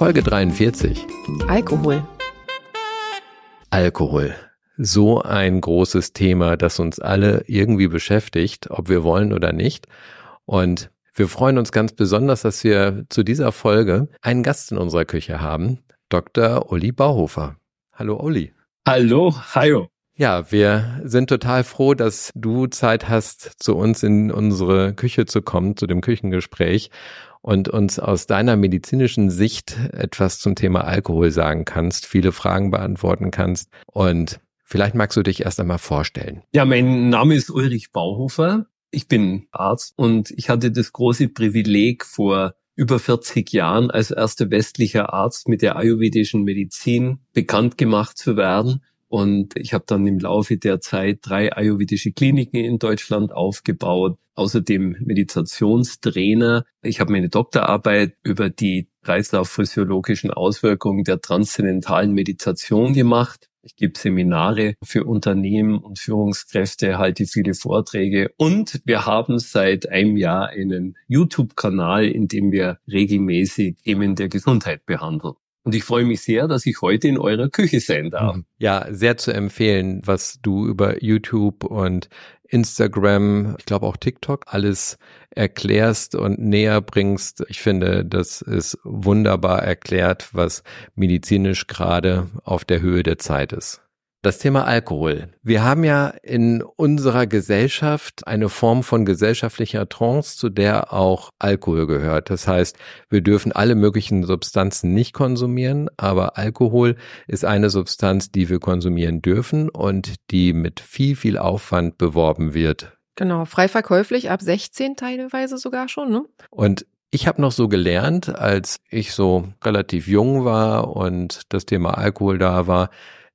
Folge 43. Alkohol. Alkohol. So ein großes Thema, das uns alle irgendwie beschäftigt, ob wir wollen oder nicht. Und wir freuen uns ganz besonders, dass wir zu dieser Folge einen Gast in unserer Küche haben, Dr. Uli Bauhofer. Hallo Uli. Hallo, Hajo. Ja, wir sind total froh, dass du Zeit hast, zu uns in unsere Küche zu kommen, zu dem Küchengespräch und uns aus deiner medizinischen Sicht etwas zum Thema Alkohol sagen kannst, viele Fragen beantworten kannst und vielleicht magst du dich erst einmal vorstellen. Ja, mein Name ist Ulrich Bauhofer. Ich bin Arzt und ich hatte das große Privileg vor über 40 Jahren als erster westlicher Arzt mit der ayurvedischen Medizin bekannt gemacht zu werden und ich habe dann im Laufe der Zeit drei ayurvedische Kliniken in Deutschland aufgebaut, außerdem Meditationstrainer. Ich habe meine Doktorarbeit über die kreislaufphysiologischen Auswirkungen der transzendentalen Meditation gemacht. Ich gebe Seminare für Unternehmen und Führungskräfte, halte viele Vorträge und wir haben seit einem Jahr einen YouTube-Kanal, in dem wir regelmäßig Themen der Gesundheit behandeln. Und ich freue mich sehr, dass ich heute in eurer Küche sein darf. Mhm. Ja, sehr zu empfehlen, was du über YouTube und Instagram, ich glaube auch TikTok, alles erklärst und näher bringst. Ich finde, das ist wunderbar erklärt, was medizinisch gerade auf der Höhe der Zeit ist. Das Thema Alkohol. Wir haben ja in unserer Gesellschaft eine Form von gesellschaftlicher Trance, zu der auch Alkohol gehört. Das heißt, wir dürfen alle möglichen Substanzen nicht konsumieren, aber Alkohol ist eine Substanz, die wir konsumieren dürfen und die mit viel, viel Aufwand beworben wird. Genau, frei verkäuflich ab 16 teilweise sogar schon, ne? Und ich habe noch so gelernt, als ich so relativ jung war und das Thema Alkohol da war,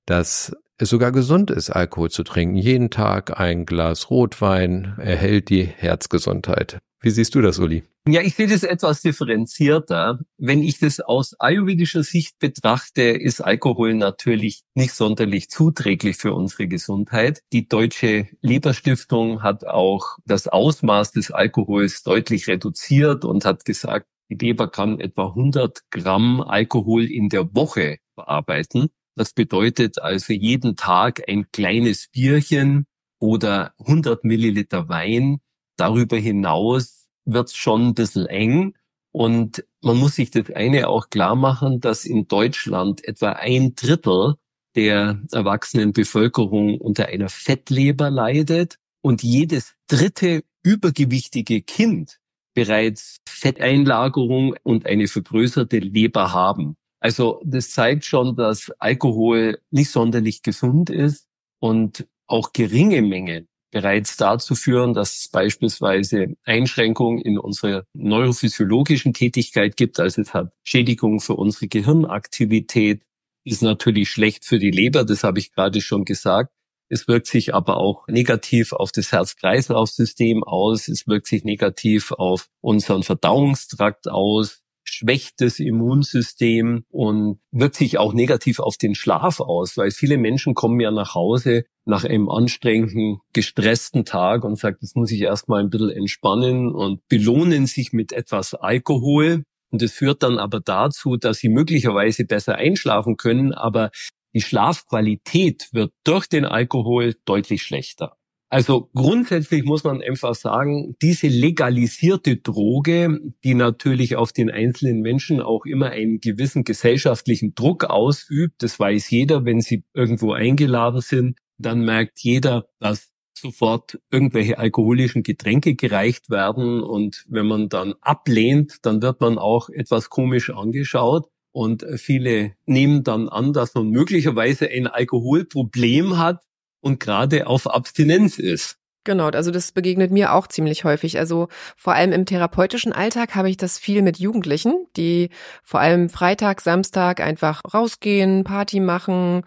dass es sogar gesund ist, Alkohol zu trinken. Jeden Tag ein Glas Rotwein erhält die Herzgesundheit. Wie siehst du das, Uli? Ja, ich sehe das etwas differenzierter. Wenn ich das aus ayurvedischer Sicht betrachte, ist Alkohol natürlich nicht sonderlich zuträglich für unsere Gesundheit. Die Deutsche Leberstiftung hat auch das Ausmaß des Alkohols deutlich reduziert und hat gesagt, die Leber kann etwa 100 Gramm Alkohol in der Woche verarbeiten. Das bedeutet also jeden Tag ein kleines Bierchen oder 100 Milliliter Wein. Darüber hinaus wird es schon ein bisschen eng. Und man muss sich das eine auch klar machen, dass in Deutschland etwa ein Drittel der erwachsenen Bevölkerung unter einer Fettleber leidet und jedes dritte übergewichtige Kind bereits Fetteinlagerung und eine vergrößerte Leber haben. Also das zeigt schon, dass Alkohol nicht sonderlich gesund ist und auch geringe Mengen bereits dazu führen, dass es beispielsweise Einschränkungen in unserer neurophysiologischen Tätigkeit gibt. Also es hat Schädigungen für unsere Gehirnaktivität, ist natürlich schlecht für die Leber, das habe ich gerade schon gesagt. Es wirkt sich aber auch negativ auf das Herz-Kreislauf-System aus. Es wirkt sich negativ auf unseren Verdauungstrakt aus schwächt Immunsystem und wirkt sich auch negativ auf den Schlaf aus, weil viele Menschen kommen ja nach Hause nach einem anstrengenden, gestressten Tag und sagt, jetzt muss ich erstmal ein bisschen entspannen und belohnen sich mit etwas Alkohol. Und das führt dann aber dazu, dass sie möglicherweise besser einschlafen können, aber die Schlafqualität wird durch den Alkohol deutlich schlechter. Also grundsätzlich muss man einfach sagen, diese legalisierte Droge, die natürlich auf den einzelnen Menschen auch immer einen gewissen gesellschaftlichen Druck ausübt, das weiß jeder, wenn sie irgendwo eingeladen sind, dann merkt jeder, dass sofort irgendwelche alkoholischen Getränke gereicht werden und wenn man dann ablehnt, dann wird man auch etwas komisch angeschaut. Und viele nehmen dann an, dass man möglicherweise ein Alkoholproblem hat, und gerade auf Abstinenz ist. Genau, also das begegnet mir auch ziemlich häufig. Also vor allem im therapeutischen Alltag habe ich das viel mit Jugendlichen, die vor allem Freitag, Samstag einfach rausgehen, Party machen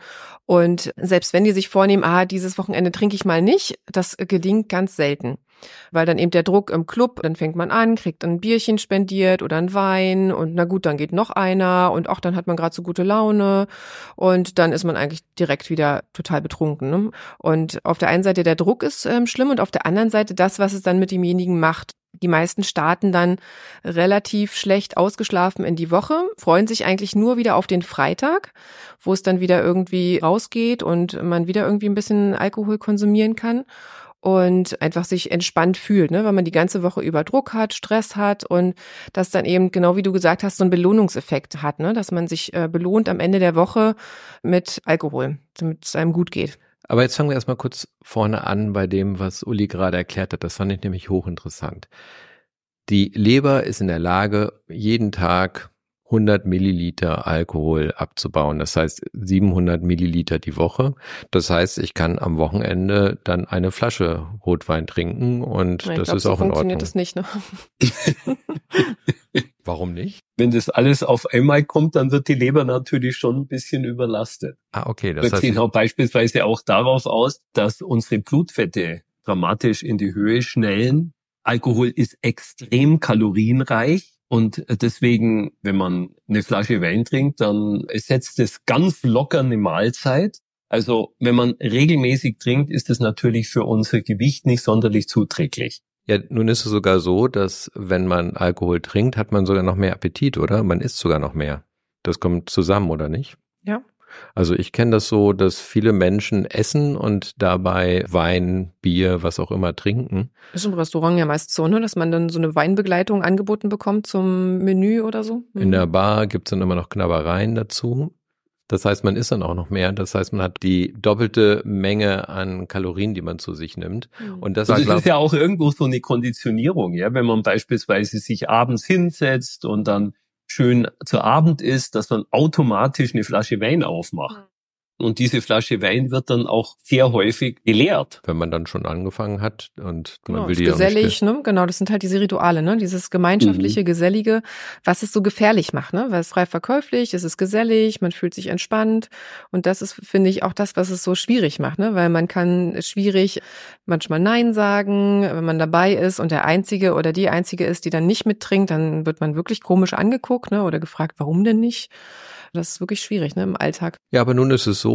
und selbst wenn die sich vornehmen, ah, dieses Wochenende trinke ich mal nicht, das gelingt ganz selten weil dann eben der Druck im Club, dann fängt man an, kriegt ein Bierchen spendiert oder ein Wein und na gut, dann geht noch einer und auch dann hat man gerade so gute Laune und dann ist man eigentlich direkt wieder total betrunken. Ne? Und auf der einen Seite der Druck ist ähm, schlimm und auf der anderen Seite das, was es dann mit demjenigen macht. Die meisten starten dann relativ schlecht ausgeschlafen in die Woche, freuen sich eigentlich nur wieder auf den Freitag, wo es dann wieder irgendwie rausgeht und man wieder irgendwie ein bisschen Alkohol konsumieren kann und einfach sich entspannt fühlt, ne? weil man die ganze Woche über Druck hat, Stress hat und das dann eben, genau wie du gesagt hast, so einen Belohnungseffekt hat, ne? dass man sich äh, belohnt am Ende der Woche mit Alkohol, damit es einem gut geht. Aber jetzt fangen wir erstmal kurz vorne an bei dem, was Uli gerade erklärt hat. Das fand ich nämlich hochinteressant. Die Leber ist in der Lage, jeden Tag 100 Milliliter Alkohol abzubauen. Das heißt 700 Milliliter die Woche. Das heißt, ich kann am Wochenende dann eine Flasche Rotwein trinken und ja, das glaub, ist so auch in Ordnung. das nicht, ne? Warum nicht? Wenn das alles auf einmal kommt, dann wird die Leber natürlich schon ein bisschen überlastet. Ah, okay. Das heißt, genau beispielsweise auch darauf aus, dass unsere Blutfette dramatisch in die Höhe schnellen. Alkohol ist extrem kalorienreich und deswegen, wenn man eine Flasche Wein trinkt, dann ersetzt es ganz locker eine Mahlzeit. Also wenn man regelmäßig trinkt, ist es natürlich für unser Gewicht nicht sonderlich zuträglich. Ja, nun ist es sogar so, dass wenn man Alkohol trinkt, hat man sogar noch mehr Appetit, oder? Man isst sogar noch mehr. Das kommt zusammen, oder nicht? Ja, also ich kenne das so, dass viele Menschen essen und dabei Wein, Bier, was auch immer trinken. Ist im Restaurant ja meist so, ne? dass man dann so eine Weinbegleitung angeboten bekommt zum Menü oder so. Mhm. In der Bar gibt's dann immer noch Knabbereien dazu. Das heißt, man isst dann auch noch mehr. Das heißt, man hat die doppelte Menge an Kalorien, die man zu sich nimmt. Mhm. Und das, und das ist ja auch irgendwo so eine Konditionierung, ja, wenn man beispielsweise sich abends hinsetzt und dann schön zu Abend ist, dass man automatisch eine Flasche Wein aufmacht. Und diese Flasche Wein wird dann auch sehr häufig geleert. Wenn man dann schon angefangen hat und genau, man will die gesellig, ne? Genau, das sind halt diese Rituale, ne? Dieses gemeinschaftliche, mhm. gesellige, was es so gefährlich macht, ne? Weil es frei verkäuflich, es ist gesellig, man fühlt sich entspannt und das ist, finde ich, auch das, was es so schwierig macht, ne? Weil man kann schwierig manchmal Nein sagen, wenn man dabei ist und der Einzige oder die Einzige ist, die dann nicht mittrinkt, dann wird man wirklich komisch angeguckt, ne? Oder gefragt, warum denn nicht? Das ist wirklich schwierig ne, im Alltag. Ja, aber nun ist es so,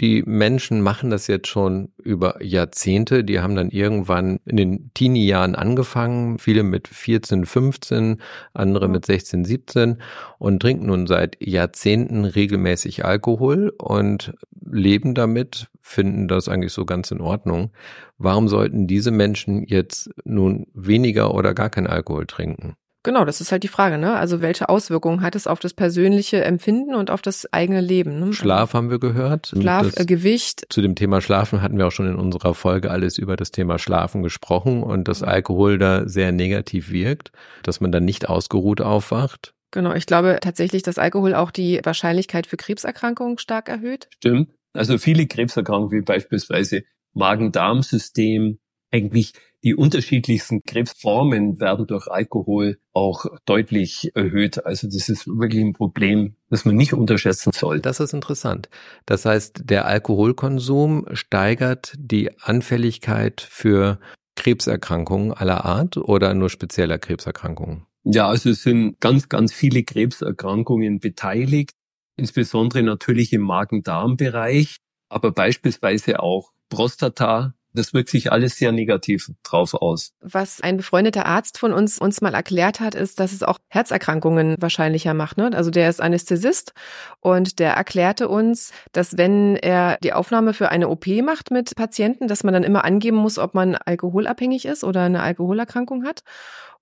die Menschen machen das jetzt schon über Jahrzehnte. Die haben dann irgendwann in den Teenie-Jahren angefangen, viele mit 14, 15, andere mit 16, 17 und trinken nun seit Jahrzehnten regelmäßig Alkohol und leben damit, finden das eigentlich so ganz in Ordnung. Warum sollten diese Menschen jetzt nun weniger oder gar kein Alkohol trinken? Genau, das ist halt die Frage, ne? Also welche Auswirkungen hat es auf das persönliche Empfinden und auf das eigene Leben? Ne? Schlaf haben wir gehört. Schlaf, äh, Gewicht. Zu dem Thema Schlafen hatten wir auch schon in unserer Folge alles über das Thema Schlafen gesprochen und dass Alkohol da sehr negativ wirkt, dass man dann nicht ausgeruht aufwacht. Genau, ich glaube tatsächlich, dass Alkohol auch die Wahrscheinlichkeit für Krebserkrankungen stark erhöht. Stimmt. Also viele Krebserkrankungen wie beispielsweise Magen-Darm-System, eigentlich die unterschiedlichsten Krebsformen werden durch Alkohol auch deutlich erhöht. Also das ist wirklich ein Problem, das man nicht unterschätzen soll. Das ist interessant. Das heißt, der Alkoholkonsum steigert die Anfälligkeit für Krebserkrankungen aller Art oder nur spezieller Krebserkrankungen? Ja, also es sind ganz, ganz viele Krebserkrankungen beteiligt, insbesondere natürlich im Magen-Darm-Bereich, aber beispielsweise auch Prostata, das wirkt sich alles sehr negativ drauf aus. Was ein befreundeter Arzt von uns uns mal erklärt hat, ist, dass es auch Herzerkrankungen wahrscheinlicher macht. Ne? Also der ist Anästhesist und der erklärte uns, dass wenn er die Aufnahme für eine OP macht mit Patienten, dass man dann immer angeben muss, ob man alkoholabhängig ist oder eine Alkoholerkrankung hat.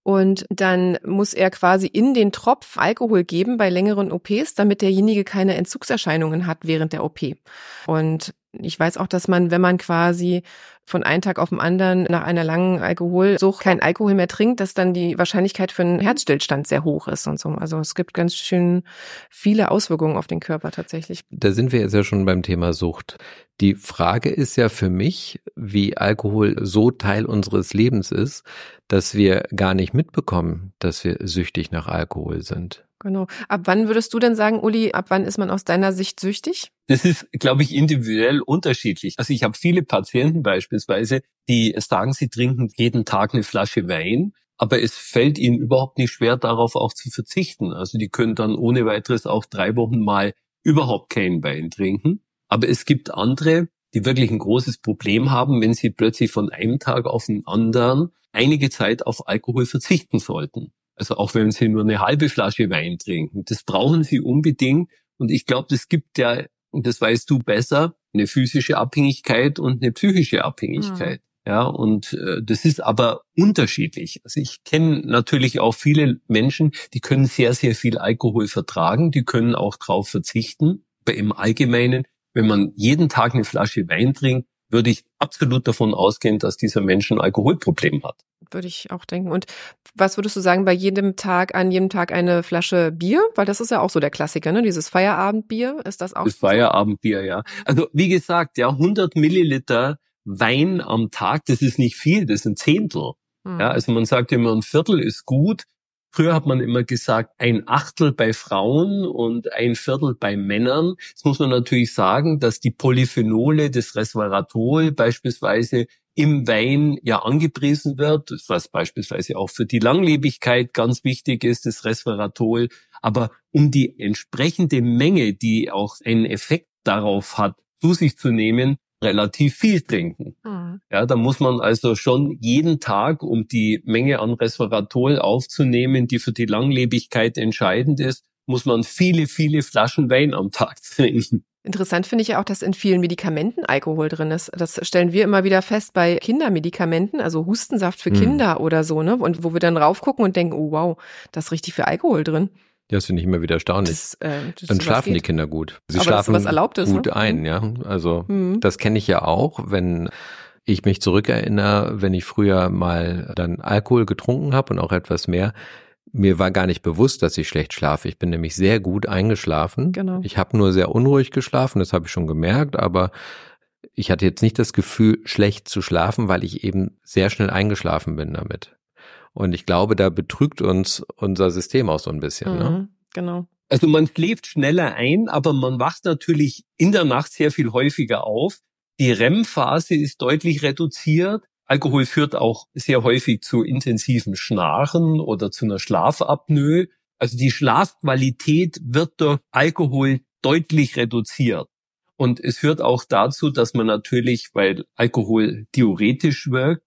Und dann muss er quasi in den Tropf Alkohol geben bei längeren OPs, damit derjenige keine Entzugserscheinungen hat während der OP. Und ich weiß auch, dass man, wenn man quasi von einem Tag auf den anderen nach einer langen Alkoholsucht kein Alkohol mehr trinkt, dass dann die Wahrscheinlichkeit für einen Herzstillstand sehr hoch ist und so. Also es gibt ganz schön viele Auswirkungen auf den Körper tatsächlich. Da sind wir jetzt ja schon beim Thema Sucht. Die Frage ist ja für mich, wie Alkohol so Teil unseres Lebens ist, dass wir gar nicht mitbekommen, dass wir süchtig nach Alkohol sind. Genau. Ab wann würdest du denn sagen, Uli, ab wann ist man aus deiner Sicht süchtig? Das ist, glaube ich, individuell unterschiedlich. Also ich habe viele Patienten beispielsweise, die sagen, sie trinken jeden Tag eine Flasche Wein, aber es fällt ihnen überhaupt nicht schwer, darauf auch zu verzichten. Also die können dann ohne weiteres auch drei Wochen mal überhaupt keinen Wein trinken. Aber es gibt andere, die wirklich ein großes Problem haben, wenn sie plötzlich von einem Tag auf den anderen einige Zeit auf Alkohol verzichten sollten. Also auch wenn Sie nur eine halbe Flasche Wein trinken, das brauchen Sie unbedingt. Und ich glaube, das gibt ja, und das weißt du besser, eine physische Abhängigkeit und eine psychische Abhängigkeit. Mhm. Ja, und äh, das ist aber unterschiedlich. Also ich kenne natürlich auch viele Menschen, die können sehr, sehr viel Alkohol vertragen, die können auch drauf verzichten. Aber im Allgemeinen, wenn man jeden Tag eine Flasche Wein trinkt, würde ich absolut davon ausgehen, dass dieser Mensch ein Alkoholproblem hat. Würde ich auch denken. Und was würdest du sagen, bei jedem Tag, an jedem Tag eine Flasche Bier? Weil das ist ja auch so der Klassiker, ne? Dieses Feierabendbier, ist das auch? Das Feierabendbier, ja. Also, wie gesagt, ja, 100 Milliliter Wein am Tag, das ist nicht viel, das ist ein Zehntel. Hm. Ja, also man sagt immer, ein Viertel ist gut. Früher hat man immer gesagt, ein Achtel bei Frauen und ein Viertel bei Männern. Jetzt muss man natürlich sagen, dass die Polyphenole des Resveratrol beispielsweise im Wein ja angepriesen wird, was beispielsweise auch für die Langlebigkeit ganz wichtig ist, das Resveratrol. Aber um die entsprechende Menge, die auch einen Effekt darauf hat, zu sich zu nehmen, relativ viel trinken. Mhm. Ja, da muss man also schon jeden Tag, um die Menge an Resveratrol aufzunehmen, die für die Langlebigkeit entscheidend ist, muss man viele, viele Flaschen Wein am Tag trinken. Interessant finde ich ja auch, dass in vielen Medikamenten Alkohol drin ist. Das stellen wir immer wieder fest bei Kindermedikamenten, also Hustensaft für mhm. Kinder oder so, ne? Und wo wir dann raufgucken und denken, oh wow, da ist richtig viel Alkohol drin. Ja, das finde ich immer wieder erstaunlich. Das, äh, das Dann schlafen die Kinder gut. Sie Aber schlafen ist, gut ne? ein, ja. Also mhm. das kenne ich ja auch, wenn ich mich zurückerinnere, wenn ich früher mal dann Alkohol getrunken habe und auch etwas mehr. Mir war gar nicht bewusst, dass ich schlecht schlafe. Ich bin nämlich sehr gut eingeschlafen. Genau. Ich habe nur sehr unruhig geschlafen, das habe ich schon gemerkt, aber ich hatte jetzt nicht das Gefühl, schlecht zu schlafen, weil ich eben sehr schnell eingeschlafen bin damit. Und ich glaube, da betrügt uns unser System auch so ein bisschen. Ne? Mhm, ne? Genau. Also man schläft schneller ein, aber man wacht natürlich in der Nacht sehr viel häufiger auf. Die REM-Phase ist deutlich reduziert. Alkohol führt auch sehr häufig zu intensivem Schnarchen oder zu einer Schlafapnoe. Also die Schlafqualität wird durch Alkohol deutlich reduziert. Und es führt auch dazu, dass man natürlich, weil Alkohol diuretisch wirkt,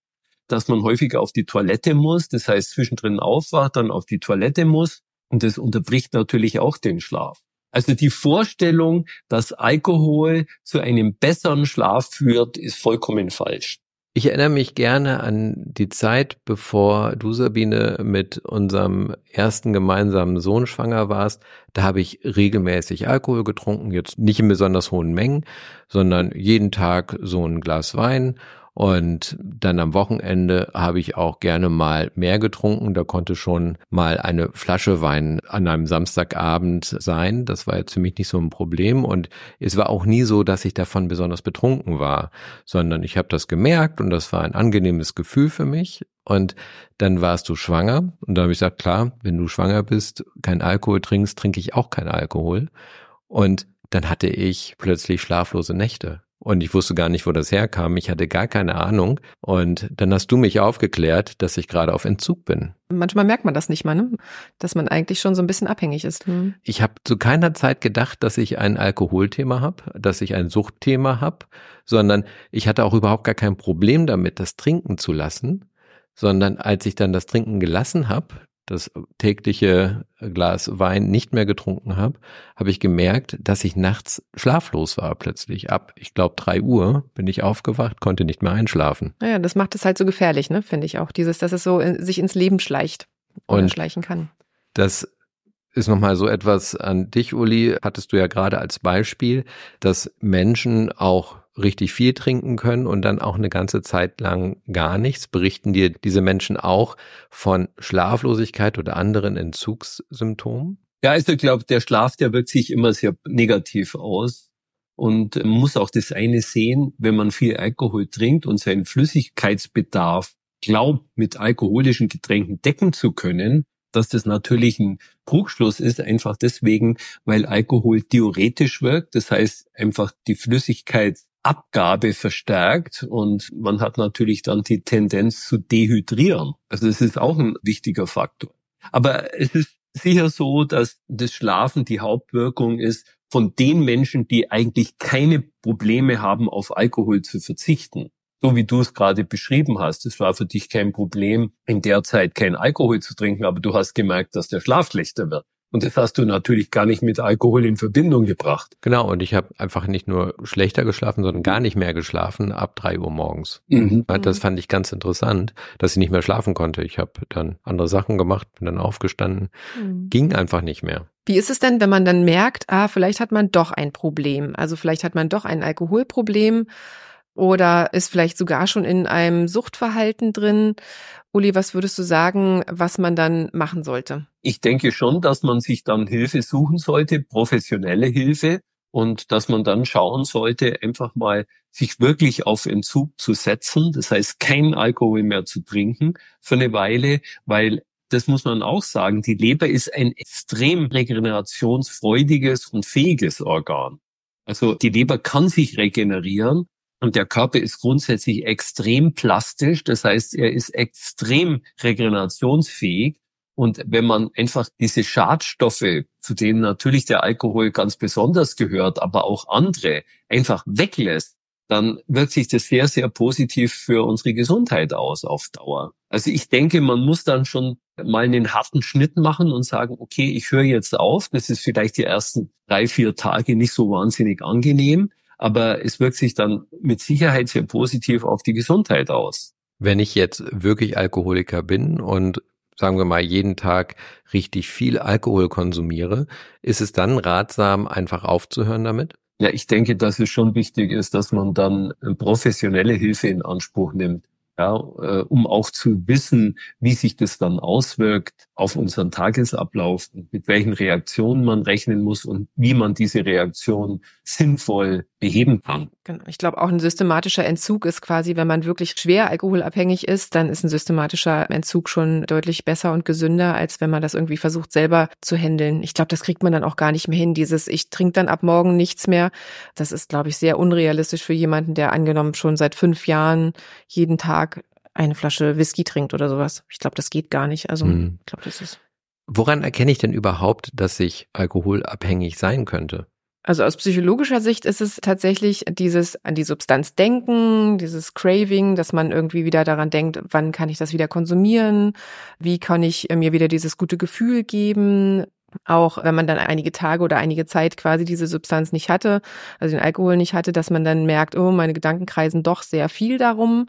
dass man häufiger auf die Toilette muss, das heißt zwischendrin aufwacht, dann auf die Toilette muss und das unterbricht natürlich auch den Schlaf. Also die Vorstellung, dass Alkohol zu einem besseren Schlaf führt, ist vollkommen falsch. Ich erinnere mich gerne an die Zeit, bevor du, Sabine, mit unserem ersten gemeinsamen Sohn schwanger warst. Da habe ich regelmäßig Alkohol getrunken, jetzt nicht in besonders hohen Mengen, sondern jeden Tag so ein Glas Wein und dann am Wochenende habe ich auch gerne mal mehr getrunken. Da konnte schon mal eine Flasche Wein an einem Samstagabend sein. Das war jetzt für mich nicht so ein Problem. Und es war auch nie so, dass ich davon besonders betrunken war, sondern ich habe das gemerkt und das war ein angenehmes Gefühl für mich. Und dann warst du schwanger. Und da habe ich gesagt, klar, wenn du schwanger bist, kein Alkohol trinkst, trinke ich auch kein Alkohol. Und dann hatte ich plötzlich schlaflose Nächte. Und ich wusste gar nicht, wo das herkam. Ich hatte gar keine Ahnung. Und dann hast du mich aufgeklärt, dass ich gerade auf Entzug bin. Manchmal merkt man das nicht mal, ne? dass man eigentlich schon so ein bisschen abhängig ist. Hm. Ich habe zu keiner Zeit gedacht, dass ich ein Alkoholthema habe, dass ich ein Suchtthema habe, sondern ich hatte auch überhaupt gar kein Problem damit, das trinken zu lassen. Sondern als ich dann das Trinken gelassen habe, das tägliche Glas Wein nicht mehr getrunken habe, habe ich gemerkt, dass ich nachts schlaflos war plötzlich. Ab, ich glaube, drei Uhr bin ich aufgewacht, konnte nicht mehr einschlafen. Naja, das macht es halt so gefährlich, ne, finde ich auch. Dieses, dass es so in, sich ins Leben schleicht Und schleichen kann. Das ist nochmal so etwas an dich, Uli, hattest du ja gerade als Beispiel, dass Menschen auch richtig viel trinken können und dann auch eine ganze Zeit lang gar nichts. Berichten dir diese Menschen auch von Schlaflosigkeit oder anderen Entzugssymptomen? Ja, also ich glaube, der Schlaf, der wirkt sich immer sehr negativ aus. Und man muss auch das eine sehen, wenn man viel Alkohol trinkt und seinen Flüssigkeitsbedarf glaubt, mit alkoholischen Getränken decken zu können, dass das natürlich ein Trugschluss ist, einfach deswegen, weil Alkohol diuretisch wirkt. Das heißt, einfach die Flüssigkeitsabgabe verstärkt und man hat natürlich dann die Tendenz zu dehydrieren. Also das ist auch ein wichtiger Faktor. Aber es ist sicher so, dass das Schlafen die Hauptwirkung ist von den Menschen, die eigentlich keine Probleme haben, auf Alkohol zu verzichten so wie du es gerade beschrieben hast, es war für dich kein Problem, in der Zeit kein Alkohol zu trinken, aber du hast gemerkt, dass der Schlaf schlechter wird. Und das hast du natürlich gar nicht mit Alkohol in Verbindung gebracht. Genau, und ich habe einfach nicht nur schlechter geschlafen, sondern gar nicht mehr geschlafen ab drei Uhr morgens. Mhm. Das fand ich ganz interessant, dass ich nicht mehr schlafen konnte. Ich habe dann andere Sachen gemacht, bin dann aufgestanden, mhm. ging einfach nicht mehr. Wie ist es denn, wenn man dann merkt, ah, vielleicht hat man doch ein Problem? Also vielleicht hat man doch ein Alkoholproblem oder ist vielleicht sogar schon in einem Suchtverhalten drin. Uli, was würdest du sagen, was man dann machen sollte? Ich denke schon, dass man sich dann Hilfe suchen sollte, professionelle Hilfe und dass man dann schauen sollte, einfach mal sich wirklich auf Entzug zu setzen. Das heißt, kein Alkohol mehr zu trinken für eine Weile, weil das muss man auch sagen, die Leber ist ein extrem regenerationsfreudiges und fähiges Organ. Also die Leber kann sich regenerieren und der Körper ist grundsätzlich extrem plastisch, das heißt, er ist extrem regenerationsfähig. Und wenn man einfach diese Schadstoffe, zu denen natürlich der Alkohol ganz besonders gehört, aber auch andere, einfach weglässt, dann wirkt sich das sehr, sehr positiv für unsere Gesundheit aus auf Dauer. Also ich denke, man muss dann schon mal einen harten Schnitt machen und sagen, okay, ich höre jetzt auf. Das ist vielleicht die ersten drei, vier Tage nicht so wahnsinnig angenehm aber es wirkt sich dann mit Sicherheit sehr positiv auf die Gesundheit aus. Wenn ich jetzt wirklich Alkoholiker bin und sagen wir mal jeden Tag richtig viel Alkohol konsumiere, ist es dann ratsam, einfach aufzuhören damit? Ja, ich denke, dass es schon wichtig ist, dass man dann professionelle Hilfe in Anspruch nimmt ja, äh, um auch zu wissen, wie sich das dann auswirkt auf unseren Tagesablauf, mit welchen Reaktionen man rechnen muss und wie man diese Reaktion sinnvoll beheben kann. Genau. Ich glaube, auch ein systematischer Entzug ist quasi, wenn man wirklich schwer alkoholabhängig ist, dann ist ein systematischer Entzug schon deutlich besser und gesünder, als wenn man das irgendwie versucht, selber zu handeln. Ich glaube, das kriegt man dann auch gar nicht mehr hin. Dieses, ich trinke dann ab morgen nichts mehr, das ist, glaube ich, sehr unrealistisch für jemanden, der angenommen schon seit fünf Jahren jeden Tag eine Flasche Whisky trinkt oder sowas. Ich glaube, das geht gar nicht. Also, hm. ich glaube, das ist. Woran erkenne ich denn überhaupt, dass ich alkoholabhängig sein könnte? Also aus psychologischer Sicht ist es tatsächlich dieses an die Substanz denken, dieses Craving, dass man irgendwie wieder daran denkt, wann kann ich das wieder konsumieren? Wie kann ich mir wieder dieses gute Gefühl geben? Auch wenn man dann einige Tage oder einige Zeit quasi diese Substanz nicht hatte, also den Alkohol nicht hatte, dass man dann merkt, oh, meine Gedanken kreisen doch sehr viel darum.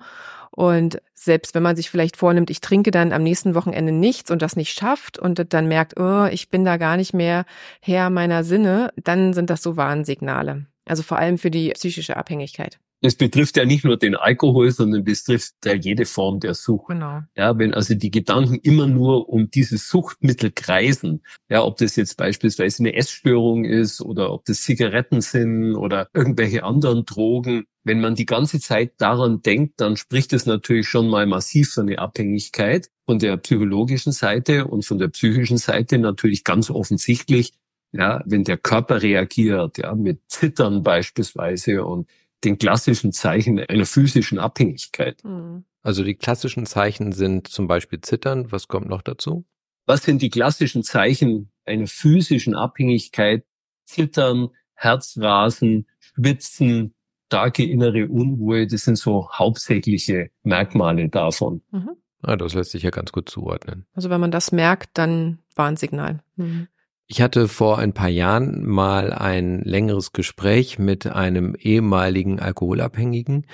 Und selbst wenn man sich vielleicht vornimmt, ich trinke dann am nächsten Wochenende nichts und das nicht schafft und dann merkt, oh, ich bin da gar nicht mehr Herr meiner Sinne, dann sind das so Warnsignale. Also vor allem für die psychische Abhängigkeit. Es betrifft ja nicht nur den Alkohol, sondern betrifft ja jede Form der Sucht. Genau. Ja, wenn also die Gedanken immer nur um dieses Suchtmittel kreisen, ja, ob das jetzt beispielsweise eine Essstörung ist oder ob das Zigaretten sind oder irgendwelche anderen Drogen, wenn man die ganze Zeit daran denkt, dann spricht es natürlich schon mal massiv für eine Abhängigkeit von der psychologischen Seite und von der psychischen Seite natürlich ganz offensichtlich, ja, wenn der Körper reagiert, ja, mit Zittern beispielsweise und den klassischen Zeichen einer physischen Abhängigkeit. Mhm. Also die klassischen Zeichen sind zum Beispiel Zittern. Was kommt noch dazu? Was sind die klassischen Zeichen einer physischen Abhängigkeit? Zittern, Herzrasen, Schwitzen, starke innere Unruhe, das sind so hauptsächliche Merkmale davon. Mhm. Ah, das lässt sich ja ganz gut zuordnen. Also wenn man das merkt, dann Warnsignal. Mhm. Ich hatte vor ein paar Jahren mal ein längeres Gespräch mit einem ehemaligen Alkoholabhängigen,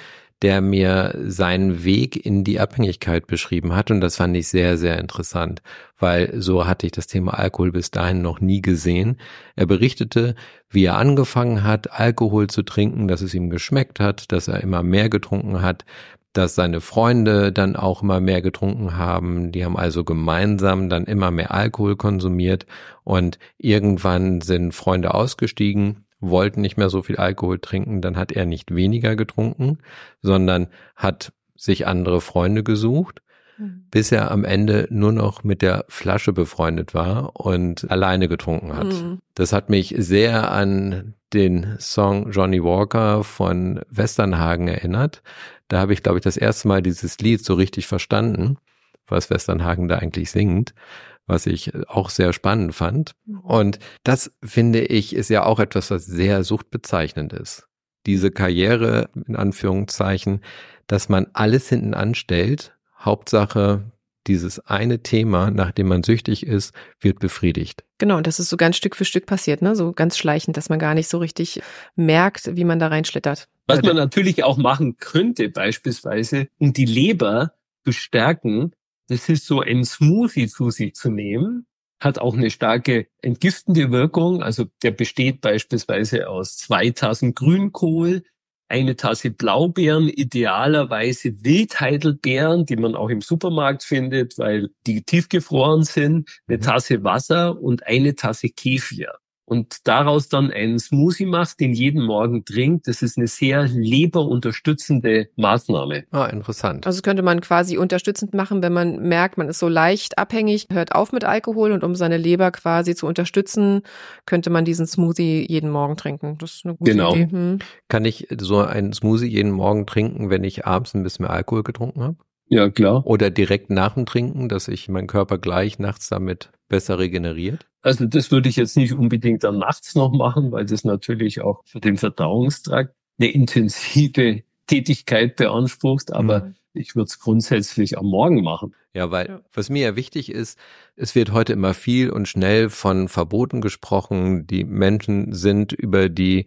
der mir seinen Weg in die Abhängigkeit beschrieben hat. Und das fand ich sehr, sehr interessant, weil so hatte ich das Thema Alkohol bis dahin noch nie gesehen. Er berichtete, wie er angefangen hat, Alkohol zu trinken, dass es ihm geschmeckt hat, dass er immer mehr getrunken hat, dass seine Freunde dann auch immer mehr getrunken haben. Die haben also gemeinsam dann immer mehr Alkohol konsumiert und irgendwann sind Freunde ausgestiegen, wollten nicht mehr so viel Alkohol trinken. Dann hat er nicht weniger getrunken, sondern hat sich andere Freunde gesucht. Bis er am Ende nur noch mit der Flasche befreundet war und alleine getrunken hat. Mhm. Das hat mich sehr an den Song Johnny Walker von Westernhagen erinnert. Da habe ich, glaube ich, das erste Mal dieses Lied so richtig verstanden, was Westernhagen da eigentlich singt, was ich auch sehr spannend fand. Und das finde ich ist ja auch etwas, was sehr suchtbezeichnend ist. Diese Karriere, in Anführungszeichen, dass man alles hinten anstellt, Hauptsache dieses eine Thema, nach dem man süchtig ist, wird befriedigt. Genau, und das ist so ganz Stück für Stück passiert, ne? So ganz schleichend, dass man gar nicht so richtig merkt, wie man da reinschlittert. Was man natürlich auch machen könnte, beispielsweise, um die Leber zu stärken, das ist so ein Smoothie zu sich zu nehmen, hat auch eine starke entgiftende Wirkung. Also der besteht beispielsweise aus zwei Tassen Grünkohl, eine Tasse Blaubeeren, idealerweise Wildheidelbeeren, die man auch im Supermarkt findet, weil die tiefgefroren sind, eine mhm. Tasse Wasser und eine Tasse Kefir und daraus dann einen Smoothie macht, den jeden Morgen trinkt, das ist eine sehr leberunterstützende Maßnahme. Ah, interessant. Also könnte man quasi unterstützend machen, wenn man merkt, man ist so leicht abhängig, hört auf mit Alkohol und um seine Leber quasi zu unterstützen, könnte man diesen Smoothie jeden Morgen trinken. Das ist eine gute genau. Idee. Hm. Kann ich so einen Smoothie jeden Morgen trinken, wenn ich abends ein bisschen mehr Alkohol getrunken habe? Ja, klar. Oder direkt nach dem Trinken, dass sich mein Körper gleich nachts damit besser regeneriert? Also das würde ich jetzt nicht unbedingt dann nachts noch machen, weil das natürlich auch für den Verdauungstrakt eine intensive Tätigkeit beansprucht, aber mhm. ich würde es grundsätzlich am Morgen machen. Ja, weil ja. was mir ja wichtig ist, es wird heute immer viel und schnell von Verboten gesprochen. Die Menschen sind über die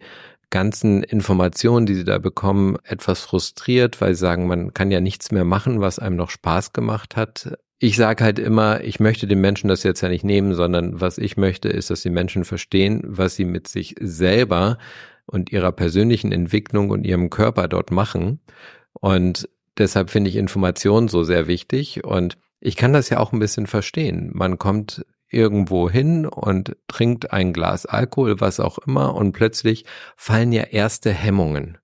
ganzen Informationen, die sie da bekommen, etwas frustriert, weil sie sagen, man kann ja nichts mehr machen, was einem noch Spaß gemacht hat. Ich sage halt immer, ich möchte den Menschen das jetzt ja nicht nehmen, sondern was ich möchte, ist, dass die Menschen verstehen, was sie mit sich selber und ihrer persönlichen Entwicklung und ihrem Körper dort machen. Und deshalb finde ich Informationen so sehr wichtig. Und ich kann das ja auch ein bisschen verstehen. Man kommt irgendwo hin und trinkt ein Glas Alkohol, was auch immer, und plötzlich fallen ja erste Hemmungen.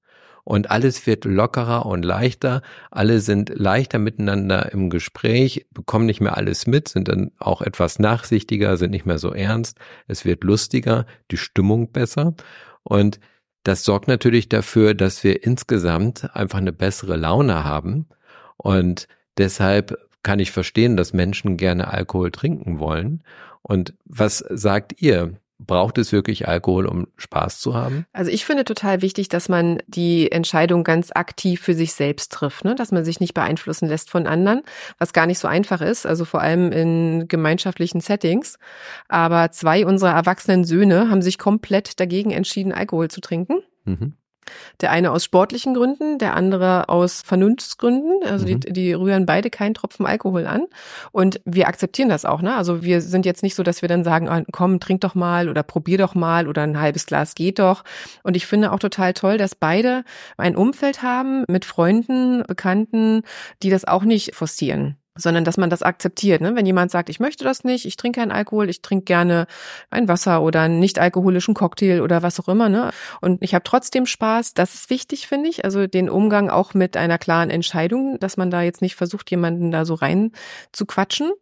Und alles wird lockerer und leichter. Alle sind leichter miteinander im Gespräch, bekommen nicht mehr alles mit, sind dann auch etwas nachsichtiger, sind nicht mehr so ernst. Es wird lustiger, die Stimmung besser. Und das sorgt natürlich dafür, dass wir insgesamt einfach eine bessere Laune haben. Und deshalb kann ich verstehen, dass Menschen gerne Alkohol trinken wollen. Und was sagt ihr? Braucht es wirklich Alkohol, um Spaß zu haben? Also ich finde total wichtig, dass man die Entscheidung ganz aktiv für sich selbst trifft, ne? dass man sich nicht beeinflussen lässt von anderen, was gar nicht so einfach ist, also vor allem in gemeinschaftlichen Settings. Aber zwei unserer erwachsenen Söhne haben sich komplett dagegen entschieden, Alkohol zu trinken. Mhm. Der eine aus sportlichen Gründen, der andere aus Vernunftsgründen. Also mhm. die, die rühren beide keinen Tropfen Alkohol an. Und wir akzeptieren das auch. Ne? Also wir sind jetzt nicht so, dass wir dann sagen, ah, komm, trink doch mal oder probier doch mal oder ein halbes Glas geht doch. Und ich finde auch total toll, dass beide ein Umfeld haben mit Freunden, Bekannten, die das auch nicht forcieren sondern dass man das akzeptiert. Ne? Wenn jemand sagt, ich möchte das nicht, ich trinke keinen Alkohol, ich trinke gerne ein Wasser oder einen nicht alkoholischen Cocktail oder was auch immer. Ne? Und ich habe trotzdem Spaß. Das ist wichtig, finde ich. Also den Umgang auch mit einer klaren Entscheidung, dass man da jetzt nicht versucht, jemanden da so rein zu quatschen.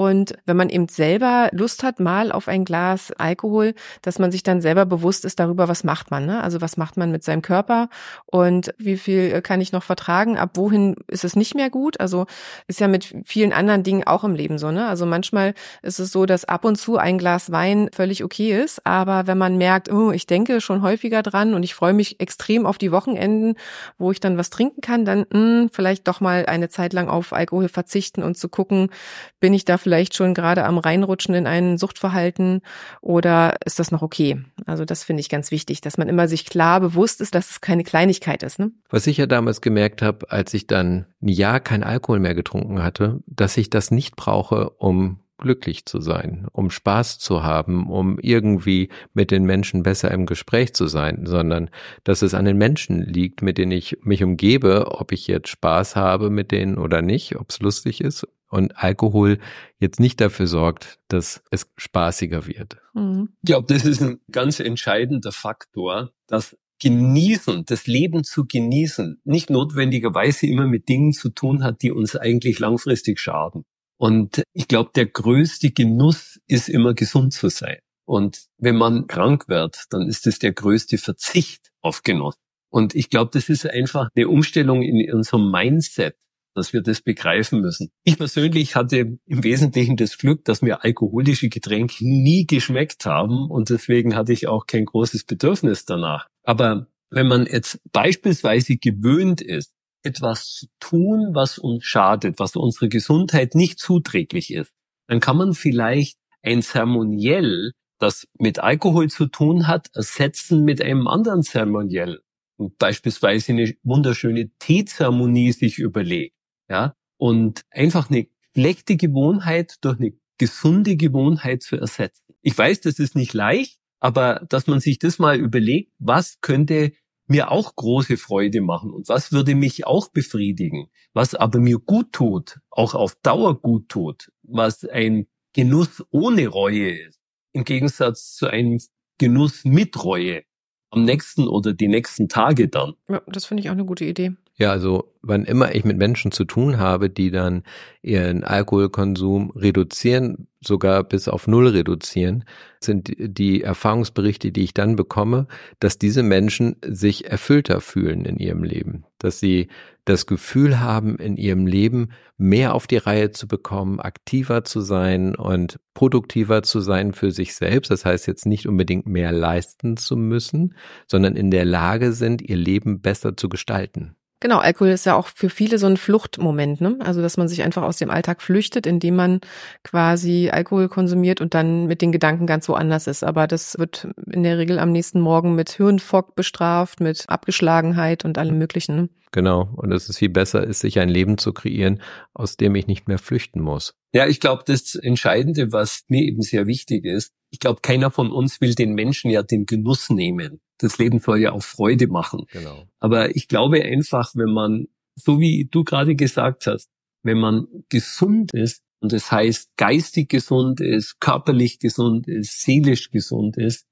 Und wenn man eben selber Lust hat, mal auf ein Glas Alkohol, dass man sich dann selber bewusst ist darüber, was macht man. Ne? Also was macht man mit seinem Körper und wie viel kann ich noch vertragen, ab wohin ist es nicht mehr gut. Also ist ja mit vielen anderen Dingen auch im Leben so, ne? Also manchmal ist es so, dass ab und zu ein Glas Wein völlig okay ist, aber wenn man merkt, oh, ich denke schon häufiger dran und ich freue mich extrem auf die Wochenenden, wo ich dann was trinken kann, dann mh, hm, vielleicht doch mal eine Zeit lang auf Alkohol verzichten und zu gucken, bin ich da vielleicht schon gerade am reinrutschen in ein Suchtverhalten oder ist das noch okay? Also das finde ich ganz wichtig, dass man immer sich klar bewusst ist, dass es keine Kleinigkeit ist. Ne? Was ich ja damals gemerkt habe, als ich dann ein Jahr kein Alkohol mehr getrunken hatte, dass ich das nicht brauche, um glücklich zu sein, um Spaß zu haben, um irgendwie mit den Menschen besser im Gespräch zu sein, sondern dass es an den Menschen liegt, mit denen ich mich umgebe, ob ich jetzt Spaß habe mit denen oder nicht, ob es lustig ist und Alkohol jetzt nicht dafür sorgt, dass es spaßiger wird. Mhm. Ich glaube, das ist ein ganz entscheidender Faktor, dass Genießen, das Leben zu genießen, nicht notwendigerweise immer mit Dingen zu tun hat, die uns eigentlich langfristig schaden. Und ich glaube, der größte Genuss ist immer gesund zu sein. Und wenn man krank wird, dann ist es der größte Verzicht auf Genuss. Und ich glaube, das ist einfach eine Umstellung in unserem Mindset, dass wir das begreifen müssen. Ich persönlich hatte im Wesentlichen das Glück, dass mir alkoholische Getränke nie geschmeckt haben und deswegen hatte ich auch kein großes Bedürfnis danach. Aber wenn man jetzt beispielsweise gewöhnt ist, etwas zu tun, was uns schadet, was unserer Gesundheit nicht zuträglich ist, dann kann man vielleicht ein Zeremoniell, das mit Alkohol zu tun hat, ersetzen mit einem anderen Zeremoniell. Und beispielsweise eine wunderschöne Teezeremonie sich überlegt ja, und einfach eine schlechte Gewohnheit durch eine gesunde Gewohnheit zu ersetzen. Ich weiß, das ist nicht leicht, aber dass man sich das mal überlegt, was könnte mir auch große Freude machen und was würde mich auch befriedigen, was aber mir gut tut, auch auf Dauer gut tut, was ein Genuss ohne Reue ist, im Gegensatz zu einem Genuss mit Reue am nächsten oder die nächsten Tage dann. Ja, das finde ich auch eine gute Idee. Ja, also wann immer ich mit Menschen zu tun habe, die dann ihren Alkoholkonsum reduzieren, sogar bis auf Null reduzieren, sind die Erfahrungsberichte, die ich dann bekomme, dass diese Menschen sich erfüllter fühlen in ihrem Leben, dass sie das Gefühl haben, in ihrem Leben mehr auf die Reihe zu bekommen, aktiver zu sein und produktiver zu sein für sich selbst. Das heißt jetzt nicht unbedingt mehr leisten zu müssen, sondern in der Lage sind, ihr Leben besser zu gestalten. Genau, Alkohol ist ja auch für viele so ein Fluchtmoment, ne? Also, dass man sich einfach aus dem Alltag flüchtet, indem man quasi Alkohol konsumiert und dann mit den Gedanken ganz woanders ist. Aber das wird in der Regel am nächsten Morgen mit Hirnfock bestraft, mit Abgeschlagenheit und allem Möglichen. Ne? Genau. Und es ist viel besser, ist sich ein Leben zu kreieren, aus dem ich nicht mehr flüchten muss. Ja, ich glaube, das Entscheidende, was mir eben sehr wichtig ist, ich glaube, keiner von uns will den Menschen ja den Genuss nehmen das Leben soll ja auch Freude machen. Genau. Aber ich glaube einfach, wenn man, so wie du gerade gesagt hast, wenn man gesund ist, und das heißt geistig gesund ist, körperlich gesund ist, seelisch gesund ist,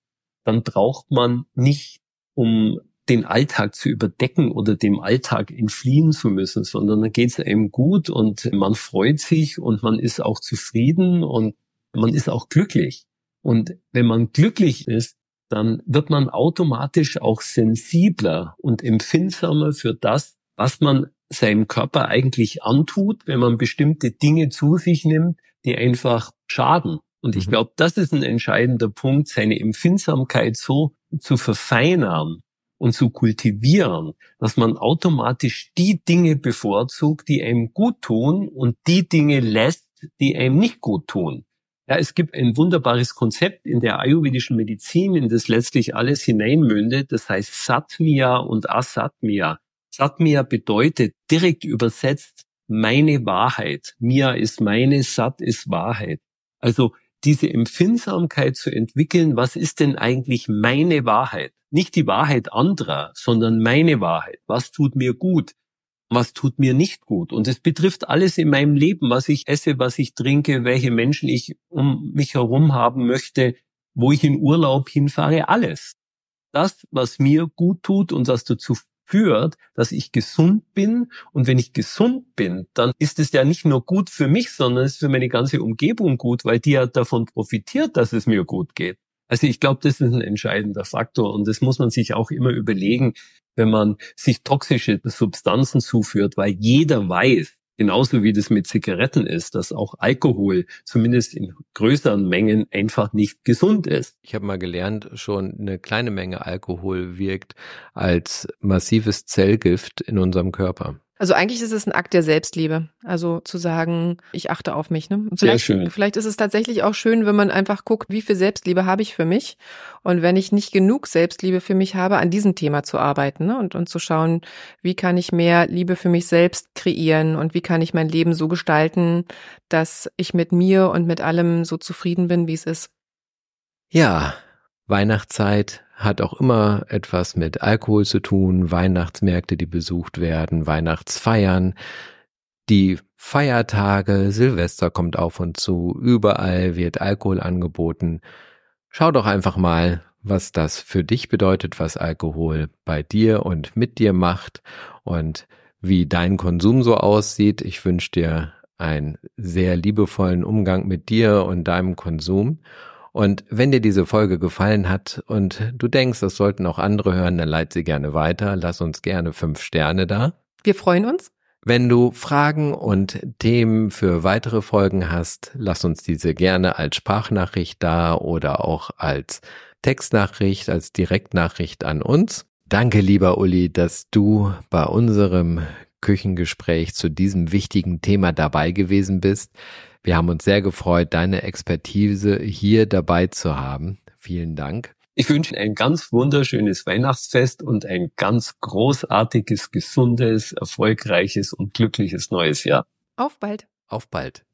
dann braucht man nicht, um den Alltag zu überdecken oder dem Alltag entfliehen zu müssen, sondern dann geht es einem gut und man freut sich und man ist auch zufrieden und man ist auch glücklich. Und wenn man glücklich ist, dann wird man automatisch auch sensibler und empfindsamer für das, was man seinem Körper eigentlich antut, wenn man bestimmte Dinge zu sich nimmt, die einfach schaden. Und ich mhm. glaube, das ist ein entscheidender Punkt, seine Empfindsamkeit so zu verfeinern und zu kultivieren, dass man automatisch die Dinge bevorzugt, die einem gut tun und die Dinge lässt, die einem nicht gut tun. Ja, es gibt ein wunderbares Konzept in der ayurvedischen Medizin, in das letztlich alles hineinmündet. Das heißt Satmia und Asatmia. Satmia bedeutet direkt übersetzt meine Wahrheit. Mia ist meine, Sat ist Wahrheit. Also diese Empfindsamkeit zu entwickeln, was ist denn eigentlich meine Wahrheit? Nicht die Wahrheit anderer, sondern meine Wahrheit. Was tut mir gut? Was tut mir nicht gut. Und es betrifft alles in meinem Leben, was ich esse, was ich trinke, welche Menschen ich um mich herum haben möchte, wo ich in Urlaub hinfahre, alles. Das, was mir gut tut und was dazu führt, dass ich gesund bin. Und wenn ich gesund bin, dann ist es ja nicht nur gut für mich, sondern es ist für meine ganze Umgebung gut, weil die ja davon profitiert, dass es mir gut geht. Also ich glaube, das ist ein entscheidender Faktor und das muss man sich auch immer überlegen, wenn man sich toxische Substanzen zuführt, weil jeder weiß, Genauso wie das mit Zigaretten ist, dass auch Alkohol zumindest in größeren Mengen einfach nicht gesund ist. Ich habe mal gelernt, schon eine kleine Menge Alkohol wirkt als massives Zellgift in unserem Körper. Also eigentlich ist es ein Akt der Selbstliebe. Also zu sagen, ich achte auf mich. Ne? Vielleicht, Sehr schön. vielleicht ist es tatsächlich auch schön, wenn man einfach guckt, wie viel Selbstliebe habe ich für mich. Und wenn ich nicht genug Selbstliebe für mich habe, an diesem Thema zu arbeiten ne? und, und zu schauen, wie kann ich mehr Liebe für mich selbst kreieren und wie kann ich mein Leben so gestalten, dass ich mit mir und mit allem so zufrieden bin, wie es ist. Ja, Weihnachtszeit hat auch immer etwas mit Alkohol zu tun, Weihnachtsmärkte, die besucht werden, Weihnachtsfeiern, die Feiertage, Silvester kommt auf und zu, überall wird Alkohol angeboten. Schau doch einfach mal, was das für dich bedeutet, was Alkohol bei dir und mit dir macht und wie dein Konsum so aussieht. Ich wünsche dir einen sehr liebevollen Umgang mit dir und deinem Konsum und wenn dir diese Folge gefallen hat und du denkst, das sollten auch andere hören, dann leite sie gerne weiter. Lass uns gerne fünf Sterne da. Wir freuen uns. Wenn du Fragen und Themen für weitere Folgen hast, lass uns diese gerne als Sprachnachricht da oder auch als Textnachricht, als Direktnachricht an uns. Danke, lieber Uli, dass du bei unserem Küchengespräch zu diesem wichtigen Thema dabei gewesen bist. Wir haben uns sehr gefreut, deine Expertise hier dabei zu haben. Vielen Dank. Ich wünsche ein ganz wunderschönes Weihnachtsfest und ein ganz großartiges, gesundes, erfolgreiches und glückliches neues Jahr. Auf bald. Auf bald.